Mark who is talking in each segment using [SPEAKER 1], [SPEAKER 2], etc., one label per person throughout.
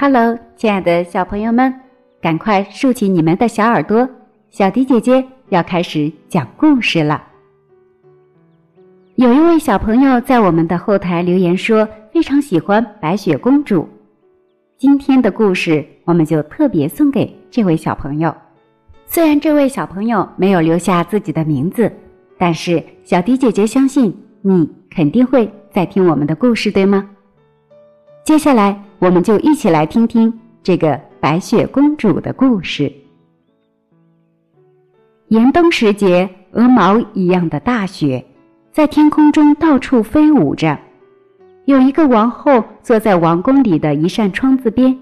[SPEAKER 1] Hello，亲爱的小朋友们，赶快竖起你们的小耳朵，小迪姐姐要开始讲故事了。有一位小朋友在我们的后台留言说，非常喜欢白雪公主。今天的故事，我们就特别送给这位小朋友。虽然这位小朋友没有留下自己的名字，但是小迪姐姐相信你肯定会在听我们的故事，对吗？接下来。我们就一起来听听这个白雪公主的故事。严冬时节，鹅毛一样的大雪在天空中到处飞舞着。有一个王后坐在王宫里的一扇窗子边，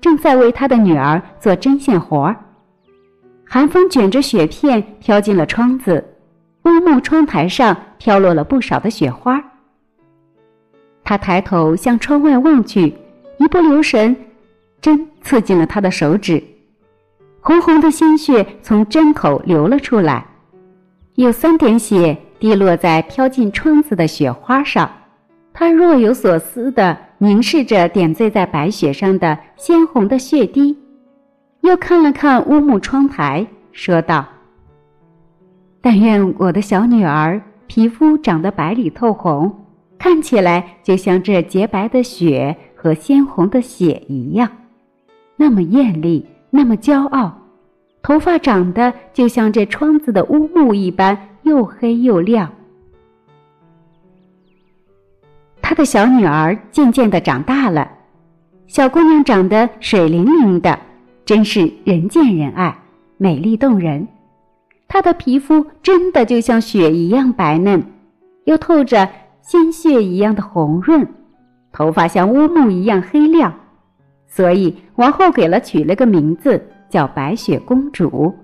[SPEAKER 1] 正在为她的女儿做针线活儿。寒风卷着雪片飘进了窗子，乌木窗台上飘落了不少的雪花。她抬头向窗外望去。一不留神，针刺进了他的手指，红红的鲜血从针口流了出来，有三点血滴落在飘进窗子的雪花上。他若有所思地凝视着点缀在白雪上的鲜红的血滴，又看了看乌木窗台，说道：“但愿我的小女儿皮肤长得白里透红，看起来就像这洁白的雪。”和鲜红的血一样，那么艳丽，那么骄傲，头发长得就像这窗子的乌木一般，又黑又亮。他的小女儿渐渐的长大了，小姑娘长得水灵灵的，真是人见人爱，美丽动人。她的皮肤真的就像雪一样白嫩，又透着鲜血一样的红润。头发像乌木一样黑亮，所以王后给了取了个名字叫白雪公主。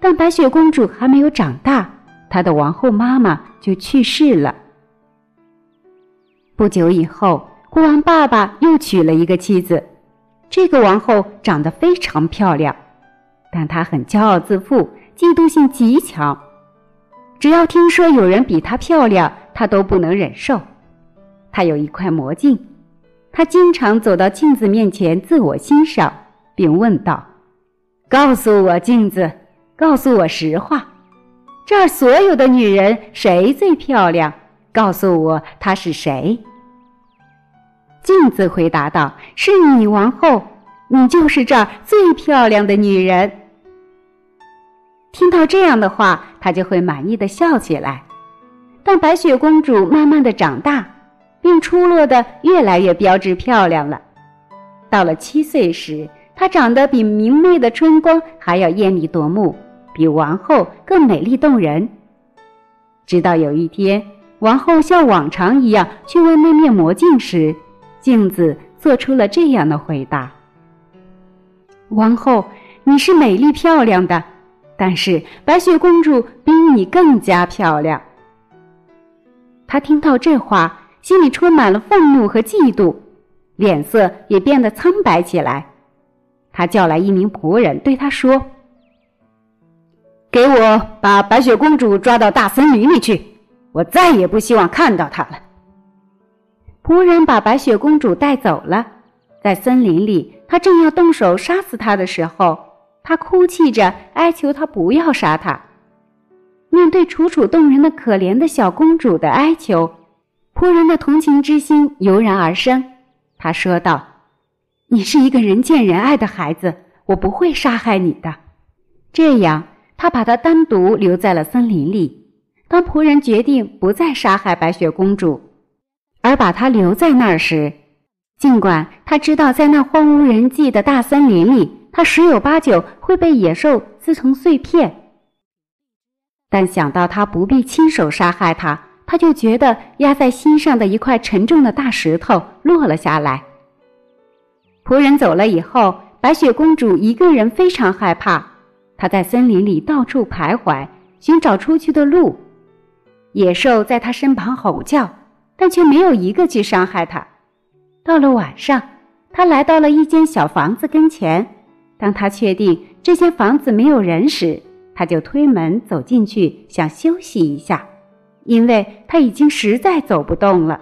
[SPEAKER 1] 但白雪公主还没有长大，她的王后妈妈就去世了。不久以后，国王爸爸又娶了一个妻子，这个王后长得非常漂亮，但她很骄傲自负，嫉妒心极强。只要听说有人比她漂亮，她都不能忍受。他有一块魔镜，他经常走到镜子面前自我欣赏，并问道：“告诉我，镜子，告诉我实话，这儿所有的女人谁最漂亮？告诉我她是谁？”镜子回答道：“是你，王后，你就是这儿最漂亮的女人。”听到这样的话，他就会满意的笑起来。但白雪公主慢慢的长大。并出落得越来越标致漂亮了。到了七岁时，她长得比明媚的春光还要艳丽夺目，比王后更美丽动人。直到有一天，王后像往常一样去问那面魔镜时，镜子做出了这样的回答：“王后，你是美丽漂亮的，但是白雪公主比你更加漂亮。”她听到这话。心里充满了愤怒和嫉妒，脸色也变得苍白起来。他叫来一名仆人，对他说：“给我把白雪公主抓到大森林里去，我再也不希望看到她了。”仆人把白雪公主带走了。在森林里，他正要动手杀死她的时候，他哭泣着哀求他不要杀她。面对楚楚动人的可怜的小公主的哀求。仆人的同情之心油然而生，他说道：“你是一个人见人爱的孩子，我不会杀害你的。”这样，他把他单独留在了森林里。当仆人决定不再杀害白雪公主，而把她留在那儿时，尽管他知道在那荒无人迹的大森林里，他十有八九会被野兽撕成碎片，但想到他不必亲手杀害她。他就觉得压在心上的一块沉重的大石头落了下来。仆人走了以后，白雪公主一个人非常害怕，她在森林里到处徘徊，寻找出去的路。野兽在她身旁吼叫，但却没有一个去伤害她。到了晚上，她来到了一间小房子跟前。当她确定这间房子没有人时，她就推门走进去，想休息一下。因为他已经实在走不动了。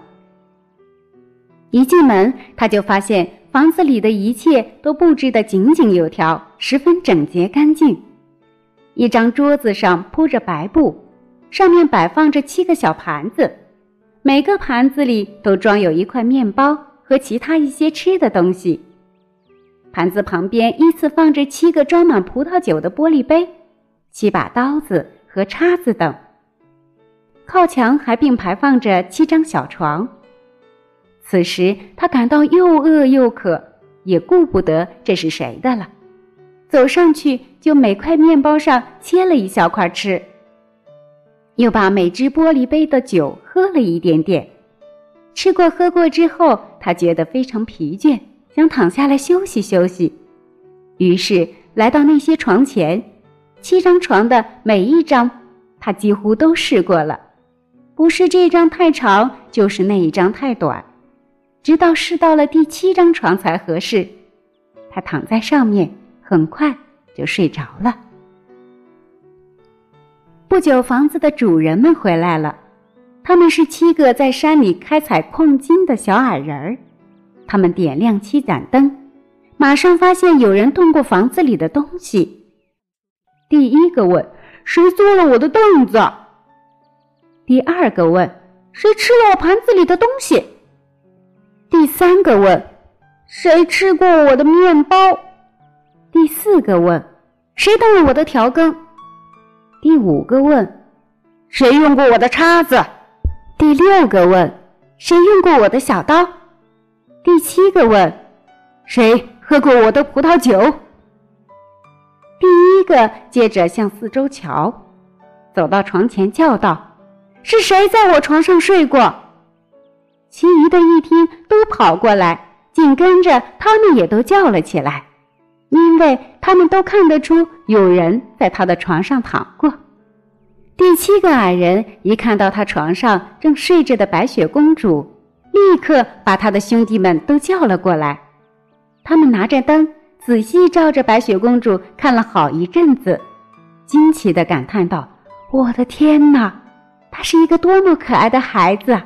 [SPEAKER 1] 一进门，他就发现房子里的一切都布置得井井有条，十分整洁干净。一张桌子上铺着白布，上面摆放着七个小盘子，每个盘子里都装有一块面包和其他一些吃的东西。盘子旁边依次放着七个装满葡萄酒的玻璃杯，七把刀子和叉子等。靠墙还并排放着七张小床。此时他感到又饿又渴，也顾不得这是谁的了，走上去就每块面包上切了一小块吃，又把每只玻璃杯的酒喝了一点点。吃过喝过之后，他觉得非常疲倦，想躺下来休息休息，于是来到那些床前，七张床的每一张，他几乎都试过了。不是这张太长，就是那一张太短，直到试到了第七张床才合适。他躺在上面，很快就睡着了。不久，房子的主人们回来了，他们是七个在山里开采矿金的小矮人儿。他们点亮七盏灯，马上发现有人动过房子里的东西。第一个问：“谁坐了我的凳子？”第二个问：“谁吃了我盘子里的东西？”第三个问：“谁吃过我的面包？”第四个问：“谁动了我的调羹？”第五个问：“谁用过我的叉子？”第六个问：“谁用过我的小刀？”第七个问：“谁喝过我的葡萄酒？”第一个接着向四周瞧，走到床前叫道。是谁在我床上睡过？其余的一听，都跑过来，紧跟着他们也都叫了起来，因为他们都看得出有人在他的床上躺过。第七个矮人一看到他床上正睡着的白雪公主，立刻把他的兄弟们都叫了过来。他们拿着灯，仔细照着白雪公主看了好一阵子，惊奇地感叹道：“我的天哪！”他是一个多么可爱的孩子！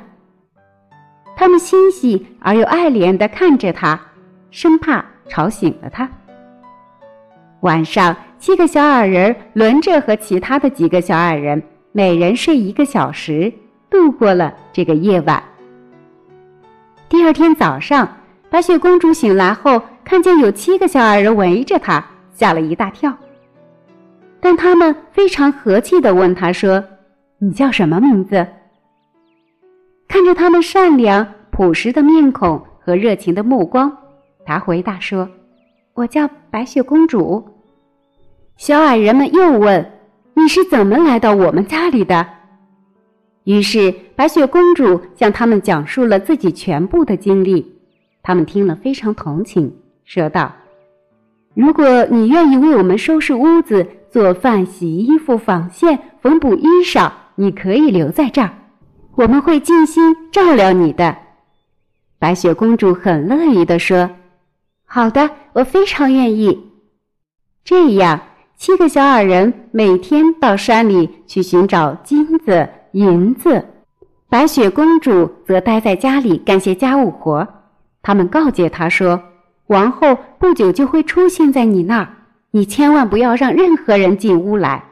[SPEAKER 1] 他们欣喜而又爱怜的看着他，生怕吵醒了他。晚上，七个小矮人轮着和其他的几个小矮人，每人睡一个小时，度过了这个夜晚。第二天早上，白雪公主醒来后，看见有七个小矮人围着她，吓了一大跳。但他们非常和气地问她说。你叫什么名字？看着他们善良朴实的面孔和热情的目光，他回答说：“我叫白雪公主。”小矮人们又问：“你是怎么来到我们家里的？”于是白雪公主向他们讲述了自己全部的经历。他们听了非常同情，说道：“如果你愿意为我们收拾屋子、做饭、洗衣服、纺线、缝补衣裳。”你可以留在这儿，我们会尽心照料你的。白雪公主很乐意地说：“好的，我非常愿意。”这样，七个小矮人每天到山里去寻找金子、银子，白雪公主则待在家里干些家务活。他们告诫她说：“王后不久就会出现在你那儿，你千万不要让任何人进屋来。”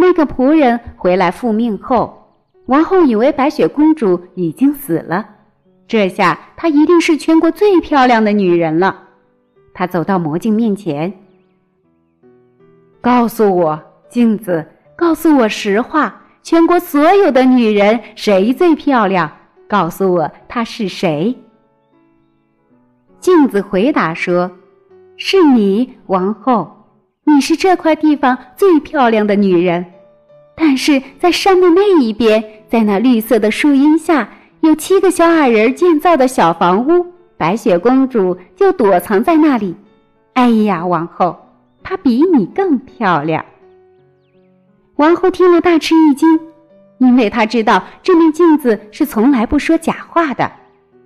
[SPEAKER 1] 那个仆人回来复命后，王后以为白雪公主已经死了，这下她一定是全国最漂亮的女人了。她走到魔镜面前，告诉我，镜子，告诉我实话，全国所有的女人谁最漂亮？告诉我她是谁？镜子回答说：“是你，王后。”你是这块地方最漂亮的女人，但是在山的那一边，在那绿色的树荫下，有七个小矮人建造的小房屋，白雪公主就躲藏在那里。哎呀，王后，她比你更漂亮。王后听了大吃一惊，因为她知道这面镜子是从来不说假话的，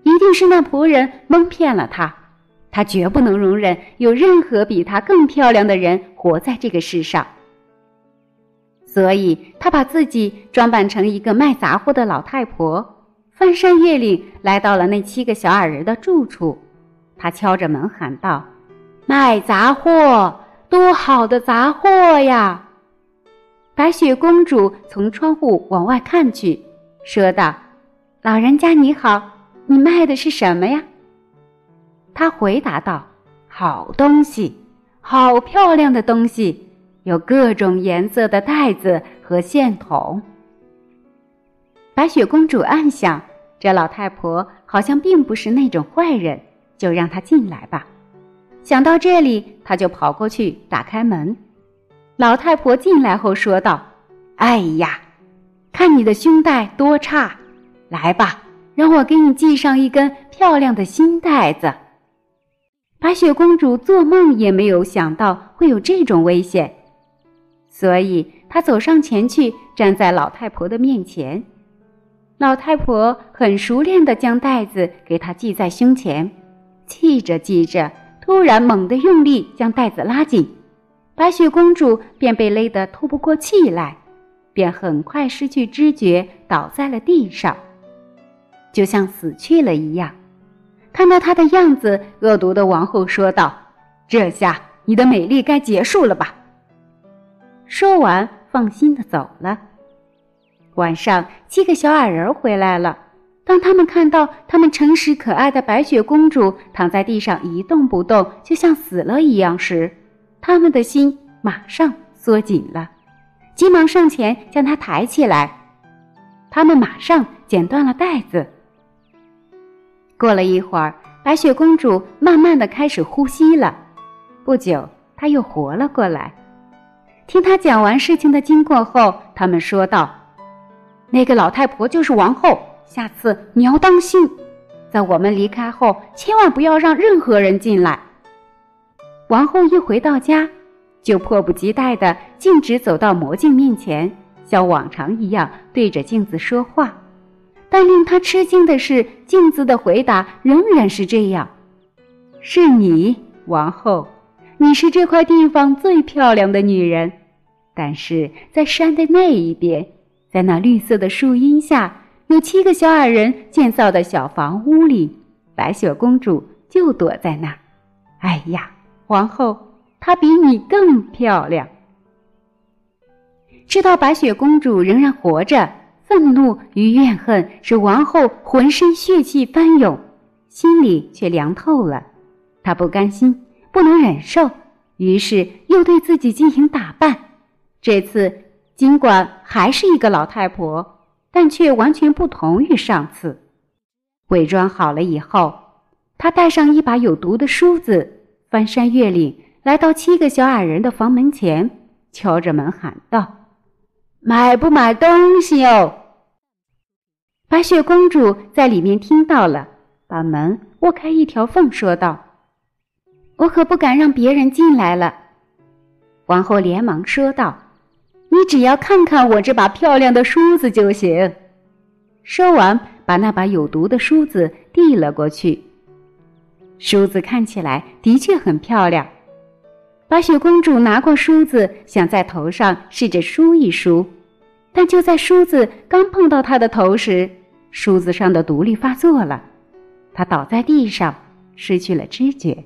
[SPEAKER 1] 一定是那仆人蒙骗了她。她绝不能容忍有任何比她更漂亮的人活在这个世上，所以她把自己装扮成一个卖杂货的老太婆，翻山越岭来到了那七个小矮人的住处，他敲着门喊道：“卖杂货，多好的杂货呀！”白雪公主从窗户往外看去，说道：“老人家你好，你卖的是什么呀？”他回答道：“好东西，好漂亮的东西，有各种颜色的袋子和线筒。”白雪公主暗想。这老太婆好像并不是那种坏人，就让她进来吧。想到这里，她就跑过去打开门。老太婆进来后说道：“哎呀，看你的胸带多差，来吧，让我给你系上一根漂亮的新带子。”白雪公主做梦也没有想到会有这种危险，所以她走上前去，站在老太婆的面前。老太婆很熟练地将袋子给她系在胸前，系着系着，突然猛地用力将袋子拉紧，白雪公主便被勒得透不过气来，便很快失去知觉，倒在了地上，就像死去了一样。看到她的样子，恶毒的王后说道：“这下你的美丽该结束了吧？”说完，放心的走了。晚上，七个小矮人回来了。当他们看到他们诚实可爱的白雪公主躺在地上一动不动，就像死了一样时，他们的心马上缩紧了，急忙上前将她抬起来。他们马上剪断了带子。过了一会儿，白雪公主慢慢的开始呼吸了。不久，她又活了过来。听她讲完事情的经过后，他们说道。那个老太婆就是王后，下次你要当心，在我们离开后，千万不要让任何人进来。王后一回到家，就迫不及待的径直走到魔镜面前，像往常一样对着镜子说话。但令她吃惊的是，镜子的回答仍然是这样：“是你，王后，你是这块地方最漂亮的女人，但是在山的那一边。”在那绿色的树荫下，有七个小矮人建造的小房屋里，白雪公主就躲在那儿。哎呀，皇后，她比你更漂亮。知道白雪公主仍然活着，愤怒与怨恨使王后浑身血气翻涌，心里却凉透了。她不甘心，不能忍受，于是又对自己进行打扮。这次。尽管还是一个老太婆，但却完全不同于上次。伪装好了以后，她带上一把有毒的梳子，翻山越岭，来到七个小矮人的房门前，敲着门喊道：“买不买东西哦？”白雪公主在里面听到了，把门握开一条缝，说道：“我可不敢让别人进来了。”王后连忙说道。你只要看看我这把漂亮的梳子就行。说完，把那把有毒的梳子递了过去。梳子看起来的确很漂亮。白雪公主拿过梳子，想在头上试着梳一梳，但就在梳子刚碰到她的头时，梳子上的毒力发作了，她倒在地上，失去了知觉。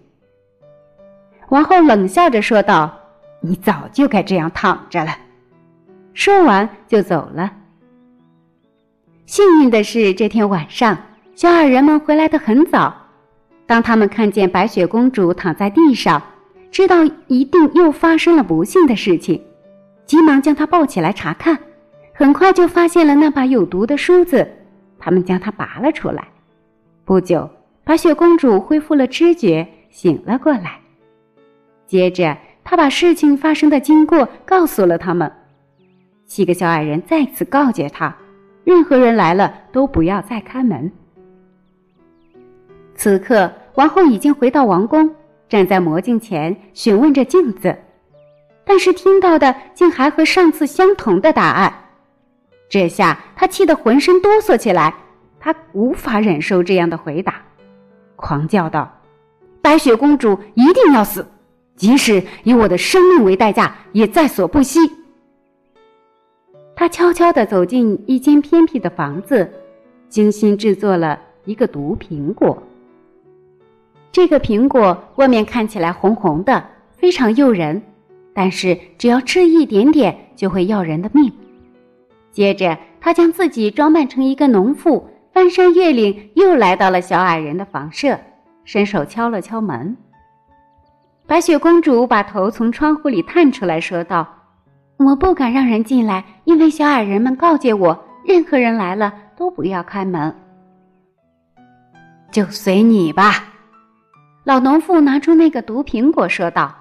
[SPEAKER 1] 王后冷笑着说道：“你早就该这样躺着了。”说完就走了。幸运的是，这天晚上小矮人们回来的很早。当他们看见白雪公主躺在地上，知道一定又发生了不幸的事情，急忙将她抱起来查看。很快就发现了那把有毒的梳子，他们将它拔了出来。不久，白雪公主恢复了知觉，醒了过来。接着，她把事情发生的经过告诉了他们。七个小矮人再次告诫她：“任何人来了都不要再开门。”此刻，王后已经回到王宫，站在魔镜前询问着镜子，但是听到的竟还和上次相同的答案。这下他气得浑身哆嗦起来，他无法忍受这样的回答，狂叫道：“白雪公主一定要死，即使以我的生命为代价，也在所不惜。”他悄悄地走进一间偏僻的房子，精心制作了一个毒苹果。这个苹果外面看起来红红的，非常诱人，但是只要吃一点点就会要人的命。”接着，他将自己装扮成一个农妇，翻山越岭，又来到了小矮人的房舍，伸手敲了敲门。白雪公主把头从窗户里探出来说道：“我不敢让人进来，因为小矮人们告诫我，任何人来了都不要开门。”
[SPEAKER 2] 就随你吧，
[SPEAKER 1] 老农妇拿出那个毒苹果说道：“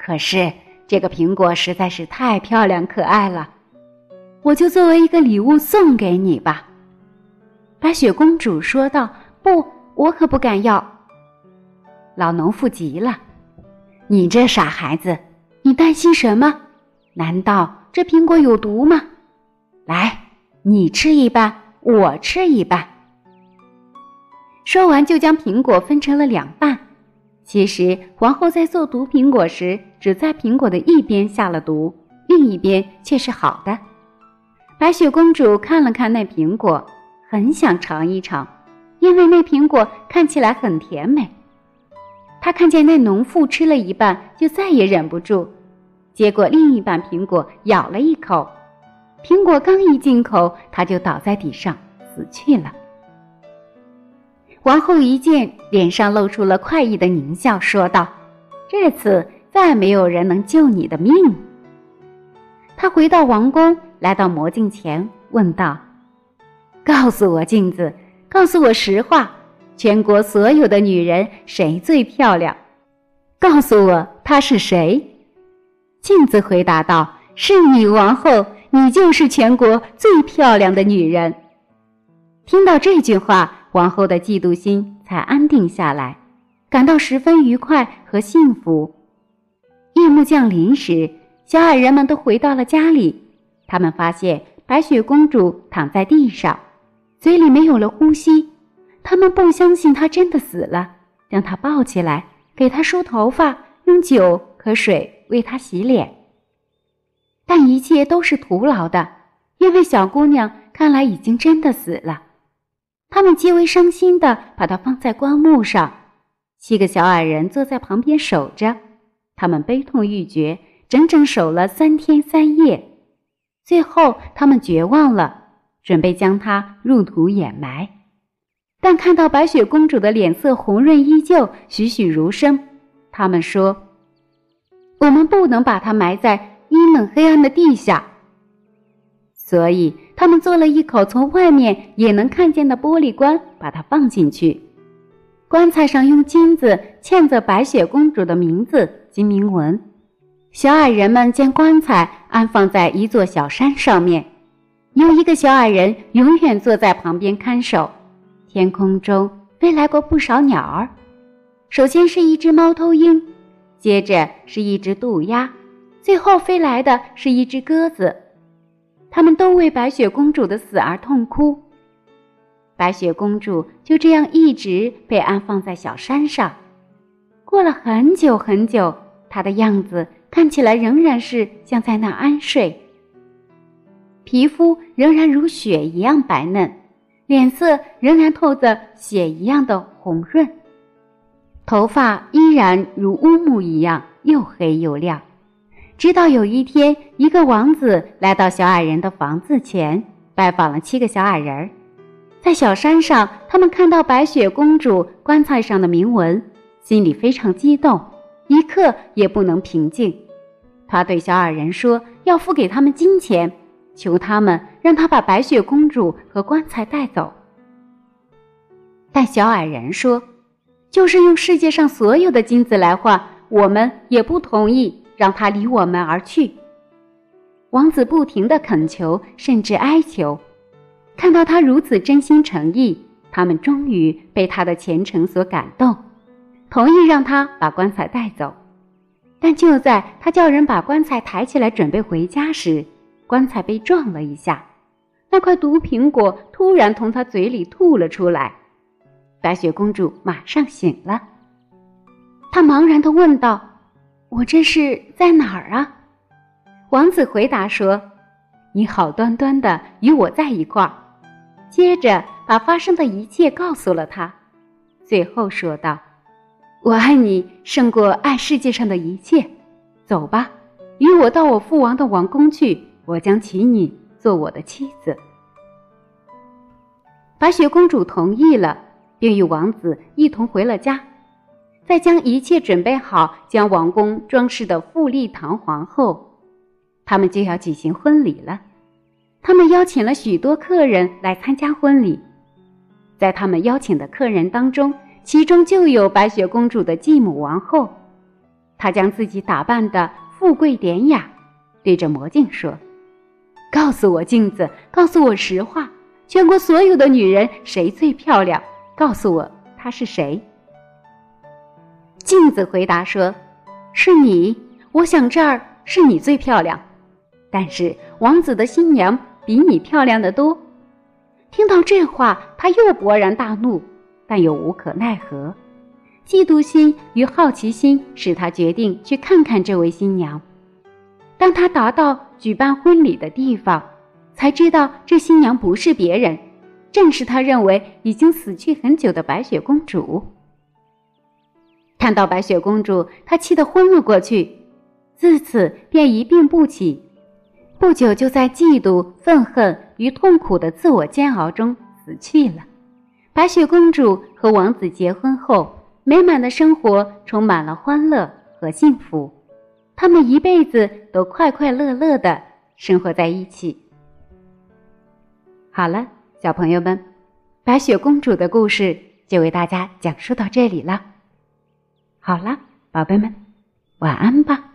[SPEAKER 2] 可是这个苹果实在是太漂亮可爱了，
[SPEAKER 1] 我就作为一个礼物送给你吧。”白雪公主说道：“不，我可不敢要。”老农妇急了。
[SPEAKER 2] 你这傻孩子，
[SPEAKER 1] 你担心什么？难道这苹果有毒吗？
[SPEAKER 2] 来，你吃一半，我吃一半。
[SPEAKER 1] 说完，就将苹果分成了两半。其实，皇后在做毒苹果时，只在苹果的一边下了毒，另一边却是好的。白雪公主看了看那苹果，很想尝一尝，因为那苹果看起来很甜美。她看见那农妇吃了一半，就再也忍不住，结果另一半苹果咬了一口，苹果刚一进口，她就倒在地上死去了。王后一见，脸上露出了快意的狞笑，说道：“这次再没有人能救你的命。”他回到王宫，来到魔镜前，问道：“告诉我，镜子，告诉我实话。”全国所有的女人谁最漂亮？告诉我她是谁？镜子回答道：“是女，王后，你就是全国最漂亮的女人。”听到这句话，王后的嫉妒心才安定下来，感到十分愉快和幸福。夜幕降临时，小矮人们都回到了家里。他们发现白雪公主躺在地上，嘴里没有了呼吸。他们不相信她真的死了，将她抱起来，给她梳头发，用酒和水为她洗脸。但一切都是徒劳的，因为小姑娘看来已经真的死了。他们极为伤心的把她放在棺木上，七个小矮人坐在旁边守着，他们悲痛欲绝，整整守了三天三夜。最后，他们绝望了，准备将她入土掩埋。但看到白雪公主的脸色红润依旧，栩栩如生，他们说：“我们不能把她埋在阴冷黑暗的地下。”所以他们做了一口从外面也能看见的玻璃棺，把它放进去。棺材上用金子嵌着白雪公主的名字及铭文。小矮人们将棺材安放在一座小山上面，有一个小矮人永远坐在旁边看守。天空中飞来过不少鸟儿，首先是一只猫头鹰，接着是一只渡鸦，最后飞来的是一只鸽子。他们都为白雪公主的死而痛哭。白雪公主就这样一直被安放在小山上。过了很久很久，她的样子看起来仍然是像在那安睡，皮肤仍然如雪一样白嫩。脸色仍然透着血一样的红润，头发依然如乌木一样又黑又亮。直到有一天，一个王子来到小矮人的房子前，拜访了七个小矮人。在小山上，他们看到白雪公主棺材上的铭文，心里非常激动，一刻也不能平静。他对小矮人说：“要付给他们金钱。”求他们让他把白雪公主和棺材带走，但小矮人说：“就是用世界上所有的金子来换，我们也不同意让他离我们而去。”王子不停的恳求，甚至哀求。看到他如此真心诚意，他们终于被他的虔诚所感动，同意让他把棺材带走。但就在他叫人把棺材抬起来准备回家时，棺材被撞了一下，那块毒苹果突然从他嘴里吐了出来。白雪公主马上醒了，她茫然的问道：“我这是在哪儿啊？”王子回答说：“你好端端的与我在一块儿。”接着把发生的一切告诉了他，最后说道：“我爱你胜过爱世界上的一切。走吧，与我到我父王的王宫去，我将娶你做我的妻子。”白雪公主同意了，并与王子一同回了家。在将一切准备好，将王宫装饰的富丽堂皇后，他们就要举行婚礼了。他们邀请了许多客人来参加婚礼，在他们邀请的客人当中，其中就有白雪公主的继母王后。她将自己打扮的富贵典雅，对着魔镜说：“告诉我镜子，告诉我实话，全国所有的女人谁最漂亮？告诉我她是谁。”镜子回答说：“是你，我想这儿是你最漂亮。但是王子的新娘比你漂亮的多。”听到这话，他又勃然大怒，但又无可奈何。嫉妒心与好奇心使他决定去看看这位新娘。当他达到举办婚礼的地方，才知道这新娘不是别人，正是他认为已经死去很久的白雪公主。看到白雪公主，他气得昏了过去，自此便一病不起。不久，就在嫉妒、愤恨与痛苦的自我煎熬中死去了。白雪公主和王子结婚后，美满的生活充满了欢乐和幸福，他们一辈子都快快乐乐的生活在一起。好了，小朋友们，白雪公主的故事就为大家讲述到这里了。好了，宝贝们，晚安吧。